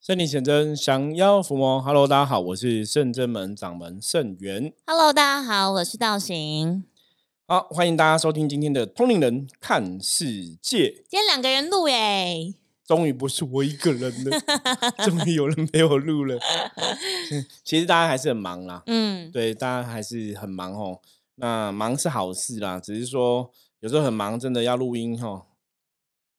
圣灵显真，降妖伏魔。Hello，大家好，我是圣真门掌门圣元。Hello，大家好，我是道行。好，欢迎大家收听今天的通灵人看世界。今天两个人录耶，终于不是我一个人了，终于有人陪我录了。其实大家还是很忙啦，嗯，对，大家还是很忙哦。那忙是好事啦，只是说有时候很忙，真的要录音哦，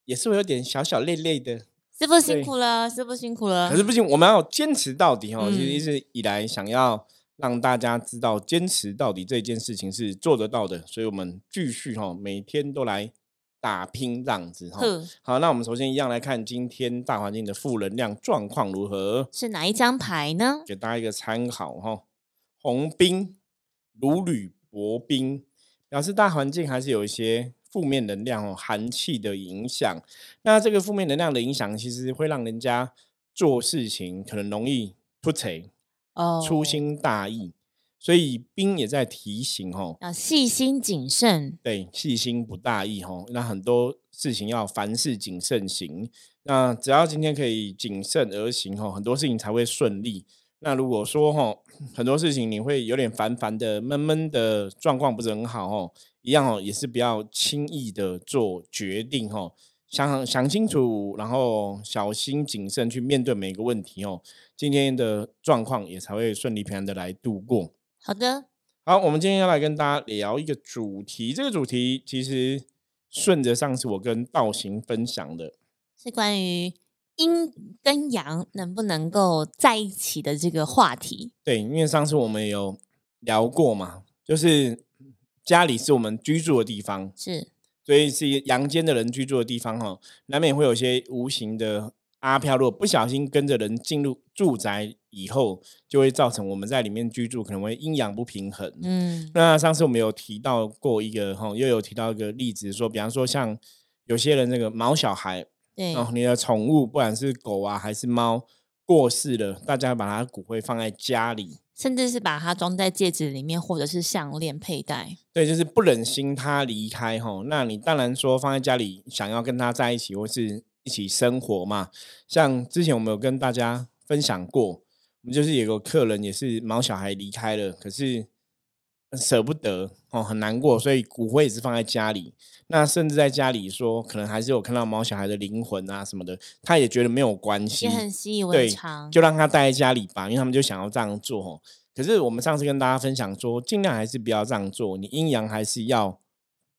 也是会有点小小累累的。师傅辛苦了，师傅辛苦了。可是不行，我们要坚持到底哦。嗯其实一直以来想要让大家知道，坚持到底这件事情是做得到的，所以我们继续哈，每天都来打拼这样子哈。呵，好，那我们首先一样来看今天大环境的负能量状况如何，是哪一张牌呢？给大家一个参考哈。红兵如履薄冰，表示大环境还是有一些负面能量哦，寒气的影响。那这个负面能量的影响，其实会让人家做事情可能容易出贼、哦，粗心大意，所以冰也在提醒哦，要细心谨慎。对，细心不大意哦，那很多事情要凡事谨慎行。那只要今天可以谨慎而行哦，很多事情才会顺利。那如果说吼，很多事情你会有点烦烦的、闷闷的状况不是很好吼，一样哦，也是不要轻易的做决定哦，想想清楚，然后小心谨慎去面对每个问题哦。今天的状况也才会顺利平安的来度过。好的，好，我们今天要来跟大家聊一个主题，这个主题其实顺着上次我跟道行分享的，是关于阴跟阳能不能够在一起的这个话题。对，因为上次我们有聊过嘛，就是家里是我们居住的地方，是，所以是阳间的人居住的地方哈，难免会有一些无形的阿飘，如果不小心跟着人进入住宅以后，就会造成我们在里面居住可能会阴阳不平衡。嗯，那上次我们有提到过一个哈，又有提到一个例子，说比方说像有些人那个毛小孩对，哦，你的宠物不管是狗啊还是猫过世了，大家把它骨灰放在家里，甚至是把它装在戒指里面，或者是项链佩戴。对，就是不忍心它离开哈。那你当然说放在家里，想要跟它在一起或是一起生活嘛。像之前我们有跟大家分享过，我们就是有个客人也是毛小孩离开了，可是舍不得哦，很难过，所以骨灰也是放在家里。那甚至在家里说，可能还是有看到猫小孩的灵魂啊什么的，他也觉得没有关系，也很习以为对常。就让他待在家里吧，因为他们就想要这样做哦。可是我们上次跟大家分享说，尽量还是不要这样做，你阴阳还是要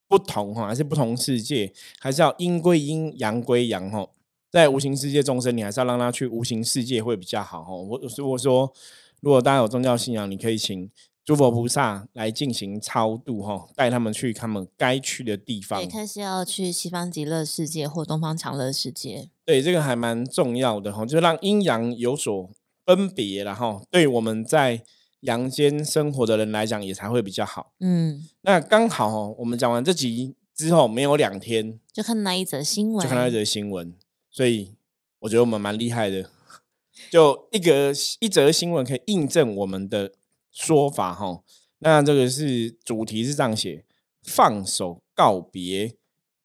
不同哈，还是不同世界，还是要阴归阴，阳归阳哈。在无形世界众生，你还是要让他去无形世界会比较好哈。我如果说，如果大家有宗教信仰，你可以请诸佛菩萨来进行超度哈，带他们去他们该去的地方对，。看是要去西方极乐世界或东方长乐世界。对，这个还蛮重要的哈，就让阴阳有所分别然后对我们在阳间生活的人来讲也才会比较好。嗯，那刚好哦，我们讲完这集之后，没有两天就看那一则新闻，就看那一则新闻，所以我觉得我们蛮厉害的，就一个一则新闻可以印证我们的说法哈。那这个是主题是这样写：放手告别，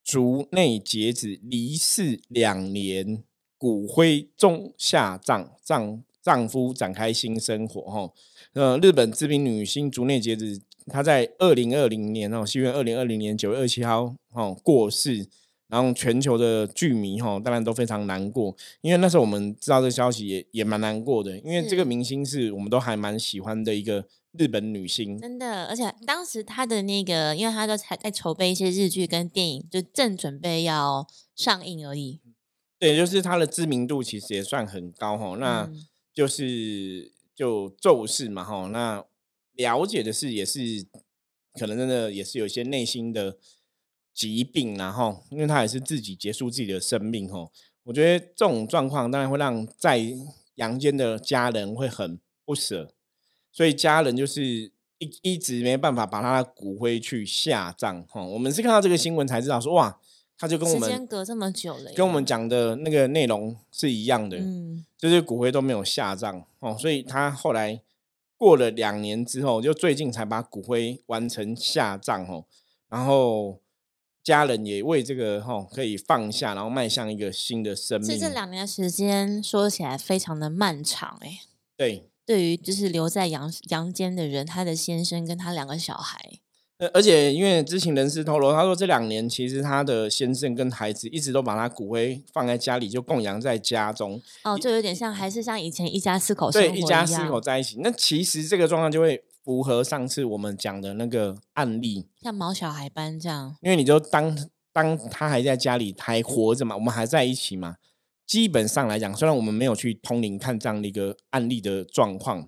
族内截止，离世两年，骨灰中下葬，丈丈夫展开新生活哈。呃，日本知名女星竹内结子，她在二零二零年哦，西元二零二零年九月二十七号哦过世，然后全球的剧迷哈、当然都非常难过，因为那时候我们知道这消息也也蛮难过的，因为这个明星是我们都还蛮喜欢的一个日本女星，真的，而且当时她的那个，因为她都还在筹备一些日剧跟电影，就正准备要上映而已。对，就是她的知名度其实也算很高哈、那嗯。就是就咒事嘛哈，那了解的是也是可能真的也是有一些内心的疾病然后，因为他也是自己结束自己的生命哈。我觉得这种状况当然会让在阳间的家人会很不舍，所以家人就是一一直没办法把他的骨灰去下葬哈。我们是看到这个新闻才知道说哇，他就跟我时们间隔这么久了，跟我们讲的那个内容是一样的，嗯，就是骨灰都没有下葬哦，所以他后来过了两年之后，就最近才把骨灰完成下葬哦，然后家人也为这个哈可以放下，然后迈向一个新的生命。其实这两年的时间说起来非常的漫长哎、对，对于就是留在阳阳间的人，他的先生跟他两个小孩，呃而且因为知情人士透露，他说这两年其实他的先生跟孩子一直都把他骨灰放在家里，就供养在家中，哦，就有点像还是像以前一家四口对，一家四口在一起。那其实这个状况就会符合上次我们讲的那个案例，像毛小孩般这样。因为你就当当他还在家里还活着嘛，我们还在一起嘛。基本上来讲，虽然我们没有去通灵看这样的一个案例的状况，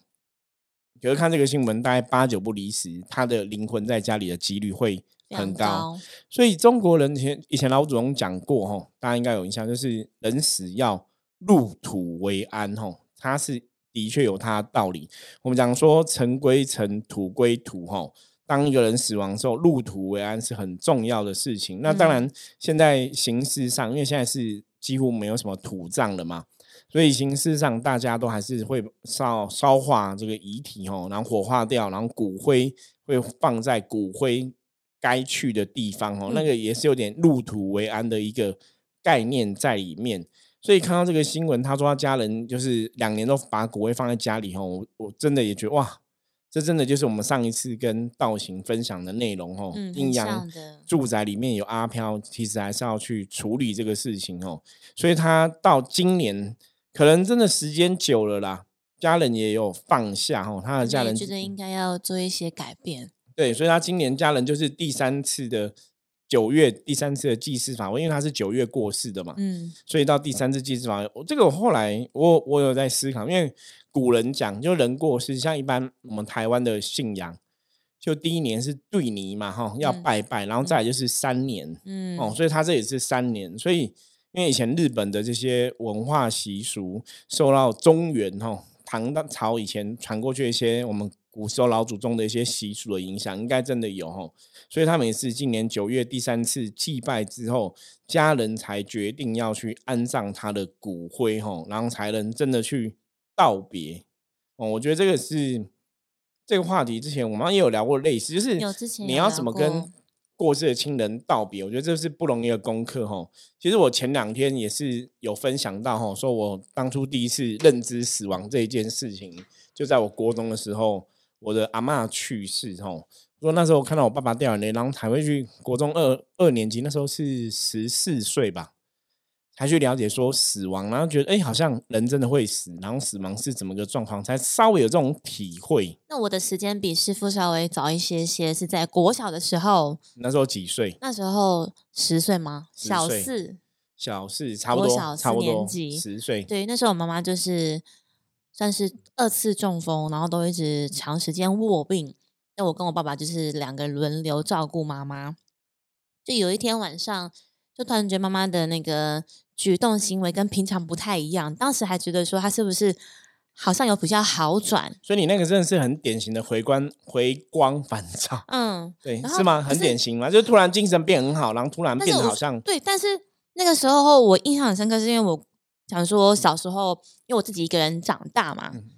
可是看这个新闻，大概八九不离十，他的灵魂在家里的几率会很高。高，所以中国人以前以前老祖宗讲过吼，大家应该有印象，就是人死要入土为安吼，他是的确有它的道理。我们讲说尘归尘，土归土吼。当一个人死亡之后，入土为安是很重要的事情。那当然，现在形式上，因为现在是几乎没有什么土葬了嘛，所以形式上大家都还是会烧烧化这个遗体吼，然后火化掉，然后骨灰会放在骨灰该去的地方哦，那个也是有点入土为安的一个概念在里面。所以看到这个新闻，他说他家人就是两年都把骨灰放在家里吼，我我真的也觉得哇，这真的就是我们上一次跟道行分享的内容哦。嗯，阴阳。住宅里面有阿飘，其实还是要去处理这个事情哦。所以他到今年可能真的时间久了啦，家人也有放下哦，他的家人觉得应该要做一些改变。对，所以他今年家人就是第三次的九月第三次的祭祀法会，因为他是九月过世的嘛，嗯，所以到第三次祭祀法会，我这个我后来我我有在思考，因为古人讲，就人过世，像一般我们台湾的信仰，就第一年是对泥嘛，哈，要嗯。拜拜，然后再来就是三年，嗯，哦，所以他这也是三年，所以因为以前日本的这些文化习俗受到中原哈唐代朝以前传过去一些我们古时候老祖宗的一些习俗的影响，应该真的有哈，所以他们也是今年九月第三次祭拜之后，家人才决定要去安葬他的骨灰哈，然后才能真的去道别哦。我觉得这个是这个话题之前我们也有聊过类似，就是你要怎么跟过世的亲人道别，我觉得这是不容易的功课哈。其实我前两天也是有分享到哈，说我当初第一次认知死亡这一件事情，就在我国中的时候，我的阿妈去世哈。说那时候看到我爸爸掉眼泪，然后才会去国中二二年级，那时候是十四岁吧，才去了解说死亡，然后觉得哎、诶好像人真的会死，然后死亡是怎么个状况，才稍微有这种体会。那我的时间比师傅稍微早一些些，是在国小的时候，那时候几岁？那时候十岁吗？10小四。小四差不多，小四差不多年级十岁。对，那时候我妈妈就是算是二次中风，然后都一直长时间卧病。那我跟我爸爸就是两个轮流照顾妈妈。就有一天晚上，就突然觉得妈妈的那个举动行为跟平常不太一样，当时还觉得说她是不是好像有比较好转。所以你那个真的是很典型的回光回光返照，嗯，对，是吗？很典型嘛，就突然精神变很好，然后突然变得好像对，但是那个时候我印象很深刻，是因为我想说小时候，因为我自己一个人长大嘛，嗯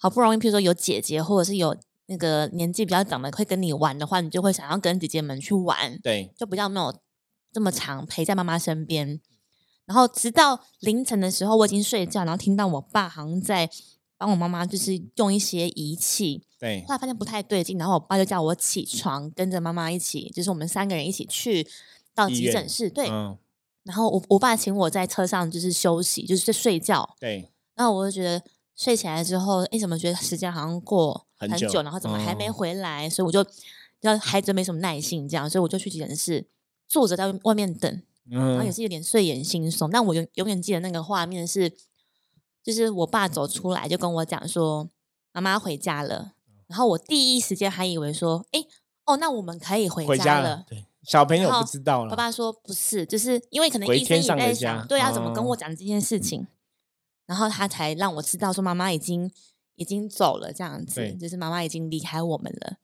好不容易，譬如说有姐姐或者是有那个年纪比较长的会跟你玩的话，你就会想要跟姐姐们去玩，对，就比较没有这么长陪在妈妈身边。然后直到凌晨的时候，我已经睡觉，然后听到我爸好像在帮我妈妈，就是用一些仪器，对后来发现不太对劲，然后我爸就叫我起床，跟着妈妈一起，就是我们三个人一起去到急诊室。对，嗯，然后我我爸请我在车上就是休息，就是在睡觉。对，然后我就觉得睡起来之后，哎，怎么觉得时间好像过很久然后怎么还没哦回来？所以我就，然后孩子没什么耐性，这样，所以我就去急诊室坐着在外面等，然后也嗯，是有点睡眼惺忪。但我永永远记得那个画面是，就是我爸走出来就跟我讲说，妈妈回家了。然后我第一时间还以为说，哎，哦，那我们可以回回家了了，。对，小朋友不知道了，爸爸说不是，就是因为可能回医生也在想，对啊，怎么跟哦我讲这件事情，然后他才让我知道说妈妈已经已经走了，这样子，就是妈妈已经离开我们了。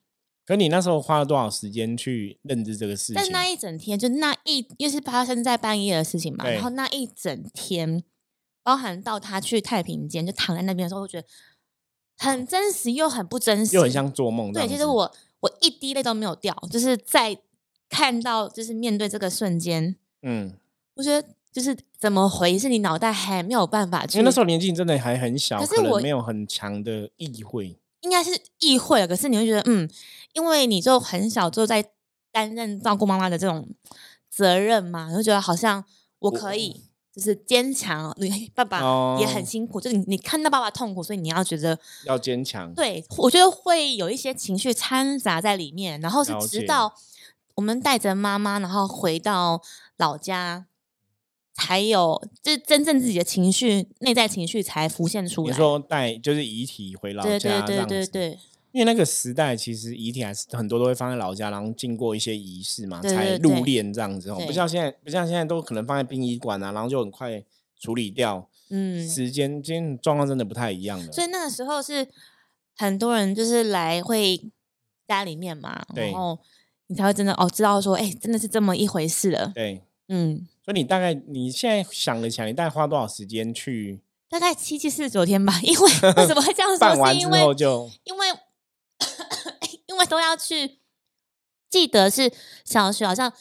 可你那时候花了多少时间去认知这个事情？但那一整天，就那一，因为是发生在半夜的事情嘛，然后那一整天，包含到他去太平间就躺在那边的时候，我觉得很真实又很不真实，又很像做梦对，其实我我一滴泪都没有掉，就是在看到就是面对这个瞬间，嗯，我觉得就是怎么回是你脑袋还没有办法去，因为那时候年纪真的还很小，可是我没有很强的意会。应该是意会了，可是你会觉得嗯，因为你就很小就在担任照顾妈妈的这种责任嘛，你会觉得好像我可以。就是坚强，你爸爸也很哦。辛苦，就是你你看到爸爸痛苦，所以你要觉得要坚强，对，我觉得会有一些情绪掺杂在里面，然后是直到我们带着妈妈，然后回到老家，才有就是真正自己的情绪、内在情绪才浮现出你来。说带就是遗体回老家对对对对因为那个时代其实遗体还是很多都会放在老家，然后经过一些仪式嘛，才入殓这样子哦，不像现在，不像现在都可能放在殡仪馆啊，然后就很快处理掉。嗯，时间今天状况真的不太一样了。所以那个时候是很多人就是来会家里面嘛，对然后你才会真的哦知道说，哎，真的是这么一回事了。对，嗯，所以你大概你现在想了想，你大概花多少时间去大概七七四十九天吧，因为 为什么会这样说？办完之是因为后就因为 因为都要去，记得是小学好像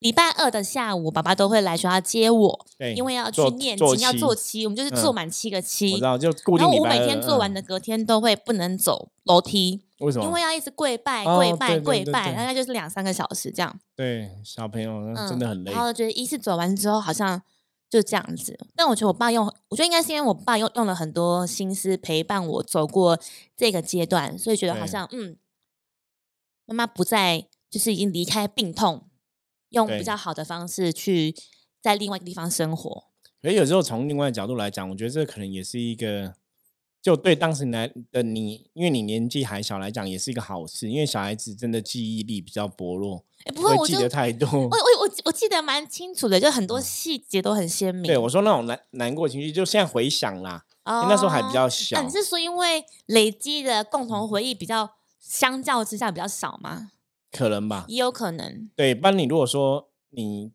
礼拜二的下午，爸爸都会来学校接我，对，因为要去念经，要做七，我们就是嗯做满七个我七知。道，就固定然后我每天做完嗯的，隔天都会不能走楼梯，为什么？因为要一直跪拜、哦跪拜、跪拜，大概就是两三个小时这样。对小朋友真的很累然。后觉得一次走完之后，好像就这样子。但我觉得我爸用，我觉得应该是因为我爸用用了很多心思陪伴我走过这个阶段，所以觉得好像嗯，妈妈不再就是已经离开病痛，用比较好的方式去在另外一个地方生活。所以有时候从另外的角度来讲，我觉得这可能也是一个，就对当时来的你，因为你年纪还小来讲，也是一个好事，因为小孩子真的记忆力比较薄弱，哎，不过我记得太多。我我我我记得蛮清楚的，就很多细节都很鲜明。嗯对我说那种难难过情绪，就现在回想啦，那时候还比较哦小啊，你是说因为累积的共同回忆比较相较之下比较少吗？可能吧。也有可能。对，不然你如果说你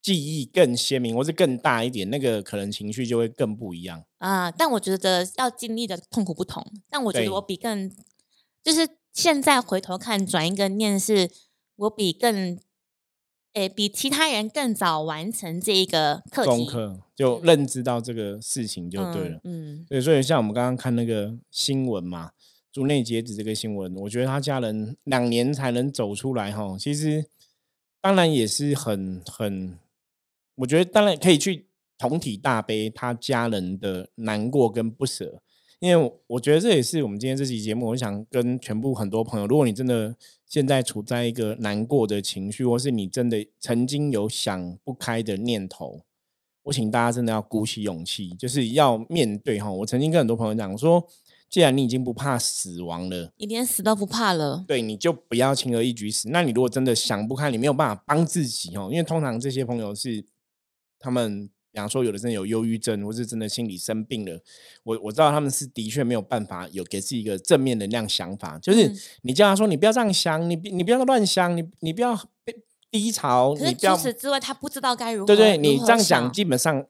记忆更鲜明，或是更大一点，那个可能情绪就会更不一样。啊，但我觉得要经历的痛苦不同。但我觉得我比更，就是现在回头看，转一个念是，我比更，诶，比其他人更早完成这一个课题。功课就认知到这个事情就对了。嗯，对，所以像我们刚刚看那个新闻嘛，竹内结子这个新闻，我觉得他家人两年才能走出来哈，其实当然也是很很，我觉得当然可以去同体大悲他家人的难过跟不舍，因为我觉得这也是我们今天这期节目，我想跟全部很多朋友，如果你真的现在处在一个难过的情绪，或是你真的曾经有想不开的念头，我请大家真的要鼓起勇气，就是要面对哈。我曾经跟很多朋友讲说，既然你已经不怕死亡了，你连死都不怕了。对，你就不要轻而易举死。那你如果真的想不开，你没有办法帮自己哦，因为通常这些朋友是他们，比方说有的真的有忧郁症，或是真的心理生病了，我我知道他们是的确没有办法有给自己一个正面能量想法，就是嗯你叫他说你不要这样想，你你不要乱想，你你不要被低潮，可是你不要除此之外，他不知道该如何。对对，你这样讲，想基本上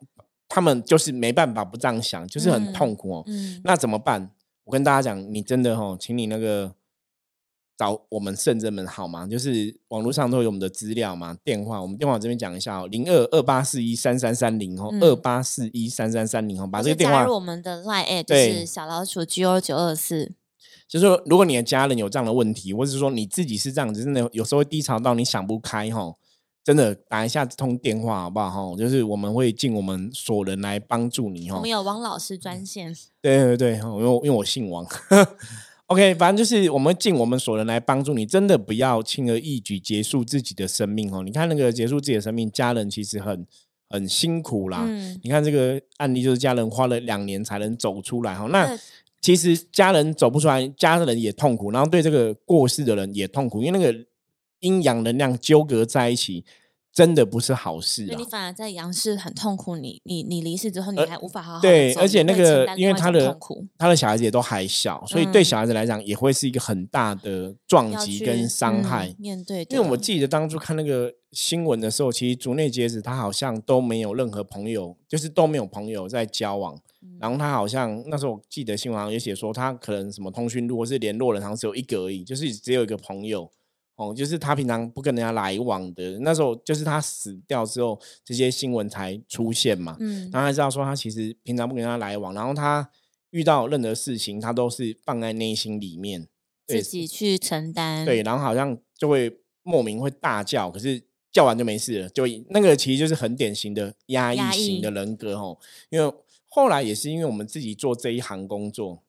他们就是没办法不这样想，就是很嗯痛苦哦。嗯，那怎么办？我跟大家讲，你真的哦，请你那个找我们圣人们好吗？就是网络上都有我们的资料嘛，电话，我们电话这边讲一下哦，零二二八四一三三三零哦，嗯二八四一三三三零哦，把这个电话加入我们的 Line，就对是小老鼠 G O 九二四。就是说，如果你的家人有这样的问题，或者是说你自己是这样子，真的有时候会低潮到你想不开哈，真的打一下这通电话好不好哈？就是我们会尽我们所能来帮助你哈我们。有王老师专线。对对对，因为我因为我姓王。OK，反正就是我们尽我们所能来帮助你，真的不要轻而易举结束自己的生命哦。你看那个结束自己的生命，家人其实很很辛苦啦。嗯，你看这个案例，就是家人花了两年才能走出来哈。那其实家人走不出来，家人也痛苦，然后对这个过世的人也痛苦，因为那个阴阳能量纠葛在一起，真的不是好事啊你。反而在阳世很痛苦，你你你离世之后，你呃还无法好好对，而且那个因为他的他的小孩子也都还小，所以对嗯小孩子来讲也会是一个很大的撞击跟伤嗯害。面对的，因为我记得当初看那个新闻的时候，其实竹内结子他好像都没有任何朋友，就是都没有朋友在交往。嗯然后他好像那时候我记得新闻好像也写说，他可能什么通讯录或是联络人好像只有一个而已，就是只有一个朋友哦，就是他平常不跟人家来往的。那时候就是他死掉之后，这些新闻才出现嘛。嗯，然后才知道说他其实平常不跟人家来往，然后他遇到任何事情，他都是放在内心里面，自己去承担。对，然后好像就会莫名会大叫，可是叫完就没事了，就那个其实就是很典型的压抑型的人格哦。因为后来也是因为我们自己做这一行工作，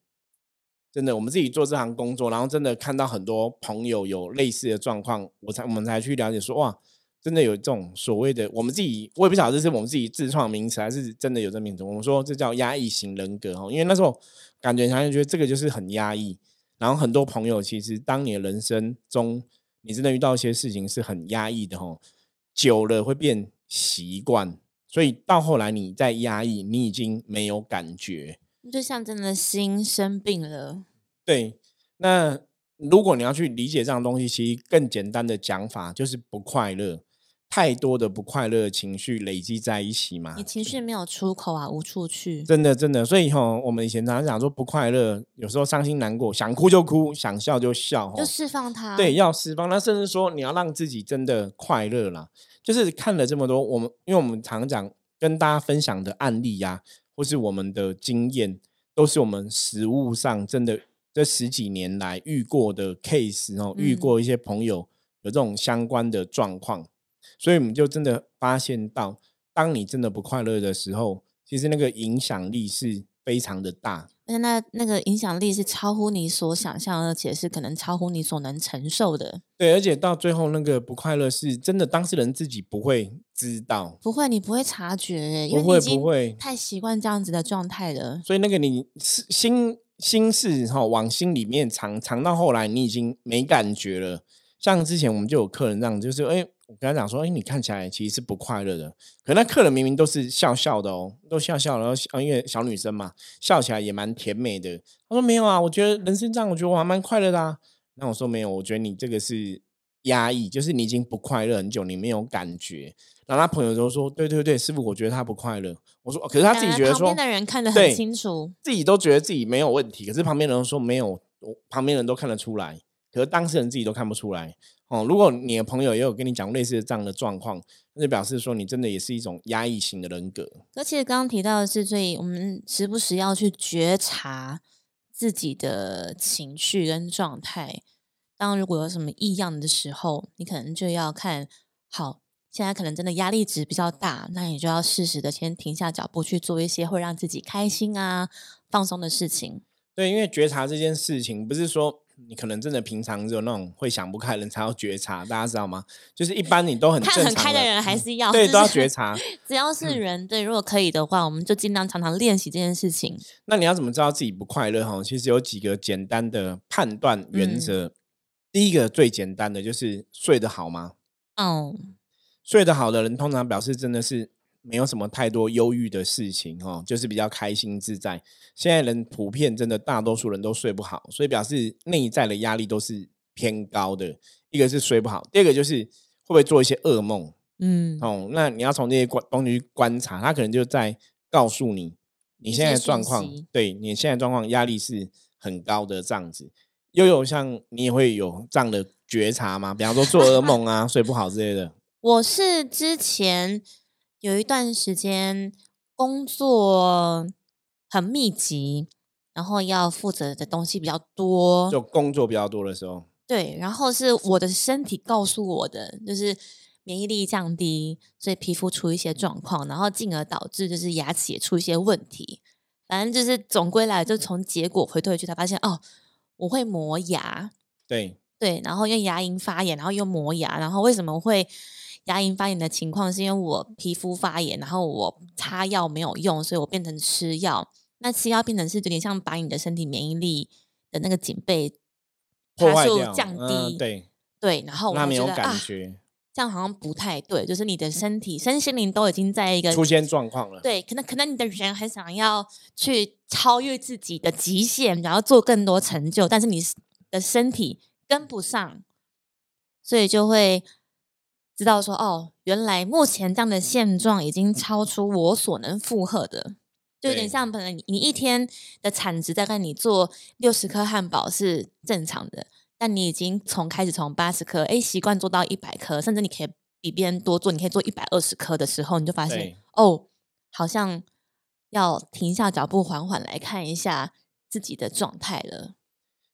真的我们自己做这行工作，然后真的看到很多朋友有类似的状况，我才我们才去了解说哇，真的有这种所谓的我们自己，我也不晓得这是我们自己自创名词，还是真的有这名词。我们说这叫压抑型人格哈，因为那时候感觉好像觉得这个就是很压抑，然后很多朋友其实当你的人生中，你真的遇到一些事情是很压抑的哦，久了会变习惯，所以到后来你在压抑，你已经没有感觉。就像真的心生病了，对，那如果你要去理解这样东西，其实更简单的讲法就是不快乐，太多的不快乐的情绪累积在一起嘛你。情绪没有出口啊，无处去。真的，真的，所以哈，我们以前常常讲说不快乐，有时候伤心难过，想哭就哭，想笑就笑，就释放它。对，，要释放。那甚至说你要让自己真的快乐啦，就是看了这么多，我们因为我们常讲跟大家分享的案例呀、或是我们的经验，都是我们实物上真的这十几年来遇过的 case 哦，遇嗯过一些朋友有这种相关的状况，所以我们就真的发现到，当你真的不快乐的时候，其实那个影响力是非常的大。而且那那个影响力是超乎你所想象，而且是可能超乎你所能承受的。对，而且到最后那个不快乐是真的，当事人自己不会知道，不会，你不会察觉耶，因不会为你已经不会太习惯这样子的状态了。所以那个你是心心事哈、往心里面藏，藏到后来你已经没感觉了。像之前我们就有客人这样，就是哎、我跟他讲说，哎、你看起来其实是不快乐的，可那客人明明都是笑笑的哦，都笑笑，然后笑因为小女生嘛，笑起来也蛮甜美的。他说没有啊，我觉得人生这样，我觉得我还蛮快乐的啊。那我说没有，我觉得你这个是压抑，就是你已经不快乐很久，你没有感觉。然后他朋友都说，对对对，师傅，我觉得他不快乐。我说，哦可是他自己觉得说，旁边的人看得很清楚，自己都觉得自己没有问题，可是旁边人说没有，我旁边人都看得出来，可是当事人自己都看不出来。哦，如果你的朋友也有跟你讲类似的这样的状况，那就表示说你真的也是一种压抑型的人格。而且刚刚提到的是，所以我们时不时要去觉察自己的情绪跟状态。当如果有什么异样的时候，你可能就要看好。现在可能真的压力值比较大，那你就要适时的先停下脚步，去做一些会让自己开心啊、放松的事情。对，因为觉察这件事情，不是说你可能真的平常只有那种会想不开的人才要觉察，大家知道吗？就是一般你都很看正常很开的人还是要对都要觉察。只要是人，对，如果可以的话，我们就尽量常常练习这件事情。那你要怎么知道自己不快乐？哈，其实有几个简单的判断原嗯则。第一个最简单的就是睡得好吗？哦，睡得好的人，通常表示真的是没有什么太多忧郁的事情哦，就是比较开心自在。现在人普遍真的大多数人都睡不好，所以表示内在的压力都是偏高的。一个是睡不好，第二个就是会不会做一些噩梦嗯，哦。那你要从这些观东西去观察，他可能就在告诉你你一现在些的状况，对你现在的状况压力是很高的这样子。又有像你也会有这样的觉察吗？比方说做噩梦啊、睡不好之类的。我是之前有一段时间工作很密集，然后要负责的东西比较多，就工作比较多的时候，对，然后是我的身体告诉我的，就是免疫力降低，所以皮肤出一些状况，然后进而导致就是牙齿也出一些问题。反正就是总归来，就从结果回退去，才发现哦，我会磨牙，对，对，然后因为牙龈发炎，然后又磨牙，然后为什么会牙龈发炎的情况？是因为我皮肤发炎，然后我擦药没有用，所以我变成吃药。那吃药变成是有点像把你的身体免疫力的那个警备爬数破坏掉，降低，嗯对，对，然后我那没有感觉，这样好像不太对，就是你的身体、身心灵都已经在一个出现状况了。对，可能可能你的人很想要去超越自己的极限，然后做更多成就，但是你的身体跟不上，所以就会知道说，哦，原来目前这样的现状已经超出我所能负荷的，就有点像可能你你一天的产值大概你做六十颗汉堡是正常的，但你已经从开始从八十颗，哎，习惯做到一百颗，甚至你可以比别人多做，你可以做一百二十颗的时候，你就发现哦，好像要停下脚步，缓缓来看一下自己的状态了。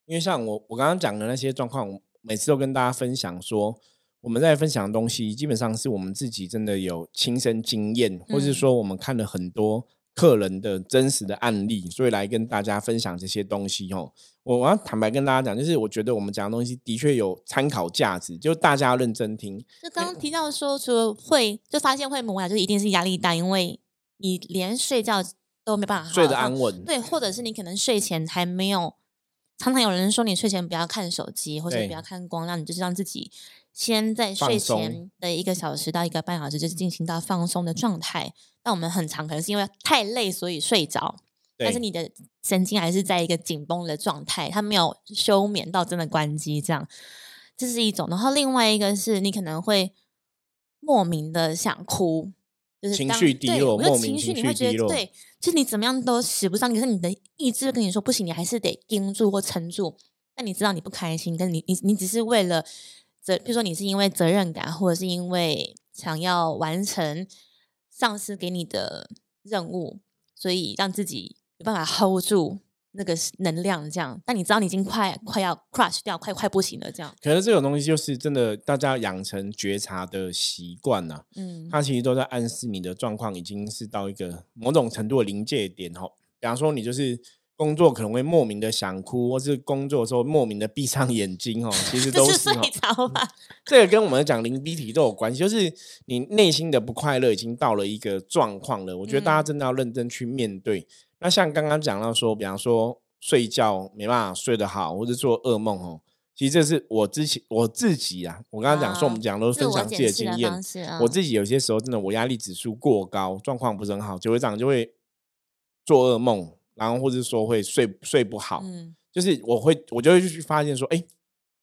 因为像我我刚刚讲的那些状况，我每次都跟大家分享说，我们在分享的东西，基本上是我们自己真的有亲身经验，或是嗯说我们看了很多客人的真实的案例，所以来跟大家分享这些东西哦。我我要坦白跟大家讲，就是我觉得我们讲的东西的确有参考价值，就大家要认真听。就刚刚提到说，除了会就发现会磨牙，就是一定是压力大，因为你连睡觉都没办法睡得安稳，对，或者是你可能睡前还没有，常常有人说你睡前不要看手机，或者对不要看光亮，你就是让自己先在睡前的一个小时到一个半小时，就是进行到放松的状态。那我们很长可能是因为太累所以睡着，但是你的神经还是在一个紧绷的状态，它没有休眠到真的关机，这样这是一种。然后另外一个是你可能会莫名的想哭，就是情当对绪低落莫名情情绪你会觉得对，就是你怎么样都使不上，可是你的意志跟你说不行，你还是得盯住或撑住。但你知道你不开心，但你你你只是为了责，比如说你是因为责任感，或者是因为想要完成上司给你的任务，所以让自己有办法 hold 住那个能量，这样。但你知道你已经快快要 crush 掉，快快不行了，这样。可能这种东西就是真的，大家养成觉察的习惯呐。嗯，它其实都在暗示你的状况已经是到一个某种程度的临界点哦。比方说，你就是工作可能会莫名的想哭，或是工作的时候莫名的闭上眼睛哦，其实都是哦。着吧？这个跟我们讲灵逼体都有关系，就是你内心的不快乐已经到了一个状况了。我觉得大家嗯真的要认真去面对。那像刚刚讲到说，比方说睡觉没办法睡得好，或者做噩梦哦，其实这是我之前我自己啊，我刚刚讲说我们啊讲都是分享自己的经验，我自己有些时候真的我压力指数过高，状况不是很好，就会这样就会做噩梦，然后或者说会睡睡不好，嗯就是我会我就会去发现说，哎、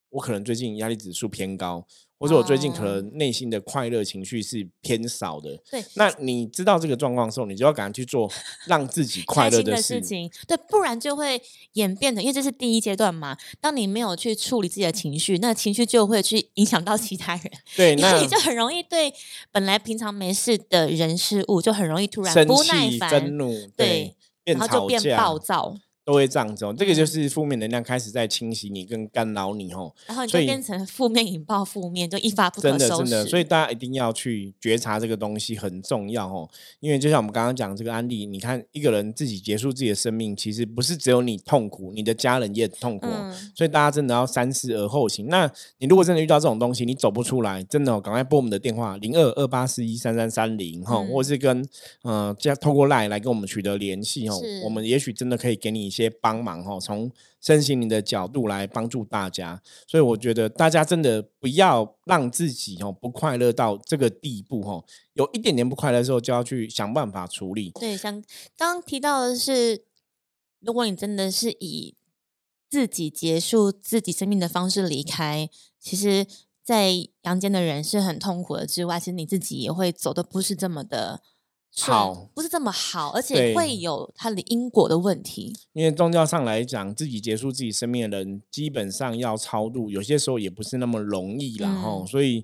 我可能最近压力指数偏高，或者我最近可哦能内心的快乐情绪是偏少的。对。那你知道这个状况的时候，你就要赶快去做 让自己快乐的事事。情，对，不然就会演变成，因为这是第一阶段嘛。当你没有去处理自己的情绪，那情绪就会去影响到其他人，对，那你就很容易对本来平常没事的人事物，就很容易突然生不耐气、烦，愤怒，对，变然后就变暴躁，都会这样子哦。这个就嗯是负面能量开始在侵袭你跟干扰你哦。然后你就变成负面引爆负面，就一发不可收真的真的，拾。所以大家一定要去觉察这个东西很重要哦。因为就像我们刚刚讲这个案例，你看一个人自己结束自己的生命，其实不是只有你痛苦，你的家人也很痛苦、哦。嗯，所以大家真的要三思而后行。那你如果真的遇到这种东西，你走不出来，真的、哦、赶快拨我们的电话零二二八四一三三三零哈，嗯或是跟呃加透过 LINE 来跟我们取得联系哦。我们也许真的可以给你一些帮忙哦，从身心灵的角度来帮助大家。所以我觉得大家真的不要让自己哦不快乐到这个地步哦，有一点点不快乐的时候，就要去想办法处理。对，像刚刚提到的是，如果你真的是以自己结束自己生命的方式离开，其实，在阳间的人是很痛苦的之外，其实你自己也会走的不是这么的好不是这么好，而且会有它的因果的问题。因为宗教上来讲，自己结束自己生命的人，基本上要超度，有些时候也不是那么容易啦后、嗯所以，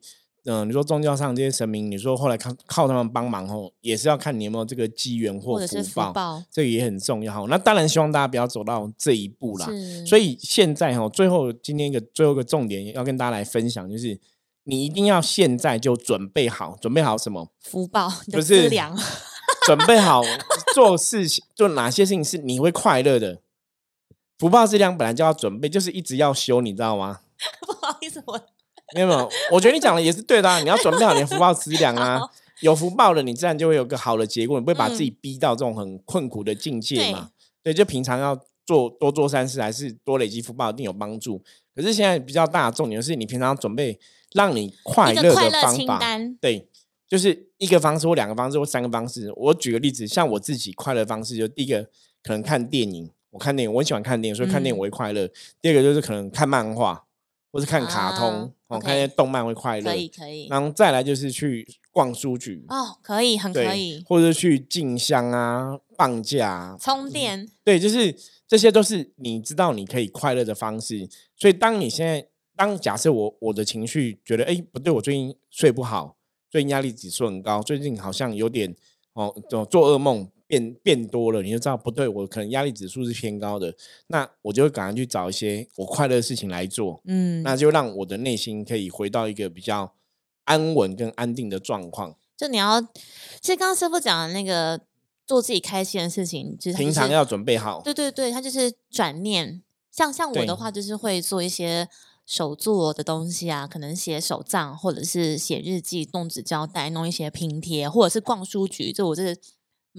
嗯、你说宗教上这些神明，你说后来靠靠他们帮忙哦，也是要看你有没有这个机缘或福报，福报，这个也很重要哈。那当然希望大家不要走到这一步啦。所以以现在哈，最后今天一个最后一个重点要跟大家来分享，就是你一定要现在就准备好，准备好什么？福报你的不是粮，准备好做事情，做哪些事情是你会快乐的。福报质量本来就要准备，就是一直要修，你知道吗？不好意思，我没有没有，我觉得你讲的也是对的、啊，你要准备好你的福报资粮啊。有福报了，你自然就会有个好的结果，你不会把自己嗯逼到这种很困苦的境界嘛。对，就平常要做多做善事，还是多累积福报，一定有帮助。可是现在比较大的重点是你平常准备让你快乐的方法，单，对，就是一个方式或两个方式或三个方式。我举个例子，像我自己快乐的方式，就第一个可能看电影，我看电影我很喜欢看电影，所以看电影嗯我会快乐。第二个就是可能看漫画，或是看卡通，啊哦，看一些动漫会快乐可。以可以，然后再来就是去逛书局，哦，可以，很，可以，或者是去进香啊，放假、充电，对，就是这些都是你知道你可以快乐的方式。所以当你现在当假设我我的情绪觉得哎不对，我最近睡不好，最近压力指数很高，最近好像有点哦做做噩梦。变变多了，你就知道不对，我可能压力指数是偏高的，那我就会赶快去找一些我快乐的事情来做，嗯，那就让我的内心可以回到一个比较安稳跟安定的状况。就你要，其实刚刚师傅讲的那个做自己开心的事情，就是平常要准备好。对对对，他就是转念，像像我的话，就是会做一些手做的东西啊，可能写手账，或者是写日记、弄纸胶带、弄一些拼贴，或者是逛书局，就我这。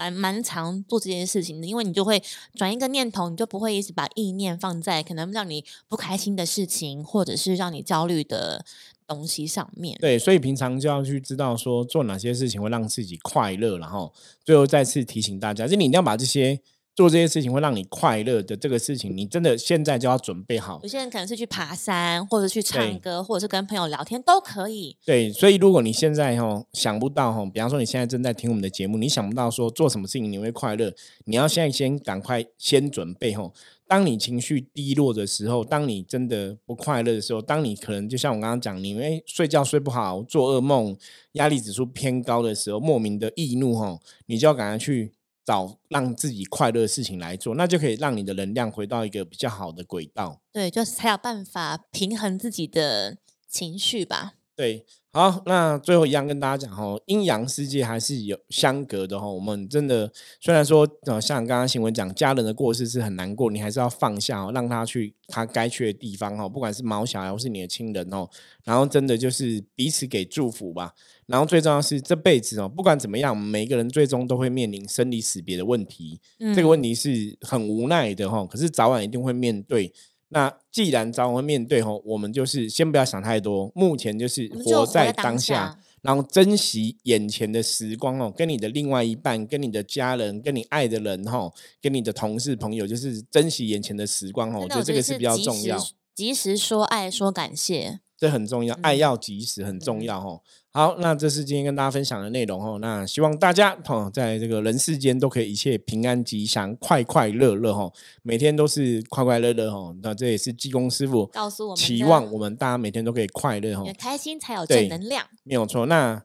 蛮蛮常做这件事情的，因为你就会转一个念头，你就不会一直把意念放在可能让你不开心的事情，或者是让你焦虑的东西上面。对，所以平常就要去知道说做哪些事情会让自己快乐，然后最后再次提醒大家，就你一定要把这些。做这些事情会让你快乐的这个事情，你真的现在就要准备好。有些人可能是去爬山，或者去唱歌，或者是跟朋友聊天都可以。对，所以如果你现在哈想不到哈，比方说你现在正在听我们的节目，你想不到说做什么事情你会快乐，你要现在先赶快先准备哈。当你情绪低落的时候，当你真的不快乐的时候，当你可能就像我刚刚讲，你因为睡觉睡不好，做噩梦，压力指数偏高的时候，莫名的易怒吼，你就要赶快去。找让自己快乐的事情来做，那就可以让你的能量回到一个比较好的轨道。对，就是才有办法平衡自己的情绪吧。对，好，那最后一样跟大家讲哦，阴阳世界还是有相隔的哈。我们真的虽然说，呃，像刚刚新闻讲，家人的过世是很难过，你还是要放下哦，让他去他该去的地方哦。不管是毛小孩或是你的亲人哦，然后真的就是彼此给祝福吧。然后最重要是这辈子哦，不管怎么样，每一个人最终都会面临生离死别的问题。这个问题是很无奈的哈，可是早晚一定会面对。那既然早晚会面对吼，我们就是先不要想太多，目前就是活在当下，然后珍惜眼前的时光哦，跟你的另外一半、跟你的家人、跟你爱的人哈，跟你的同事朋友，就是珍惜眼前的时光哦。我觉得这个是比较重要，及时说爱，说感谢，这很重要，爱要及时，很重要哦。好，那这是今天跟大家分享的内容哦。那希望大家哦，在这个人世间都可以一切平安吉祥、快快乐乐哈，每天都是快快乐乐哈。那这也是济公师傅告诉我们，期望我们大家每天都可以快乐哈，开心才有正能量，没有错。那。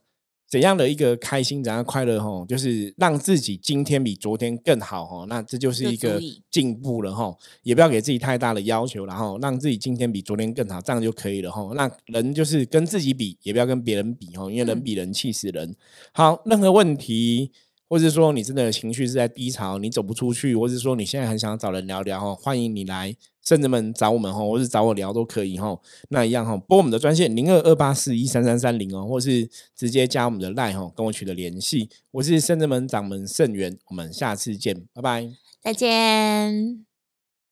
怎样的一个开心，怎样快乐哈，就是让自己今天比昨天更好哈，那这就是一个进步了哈。也不要给自己太大的要求，然后让自己今天比昨天更好，这样就可以了哈。那人就是跟自己比，也不要跟别人比哈，因为人比人气死人。好，任何问题。或是说你真的情绪是在低潮，你走不出去，或是说你现在很想找人聊聊哈，欢迎你来甚至们找我们哈，或是找我聊都可以哈。那一样哈，拨我们的专线零二二八四一三三三零哦，或是直接加我们的 line 哈，跟我取得联系。我是甚至门掌门盛元，我们下次见，拜拜，再见。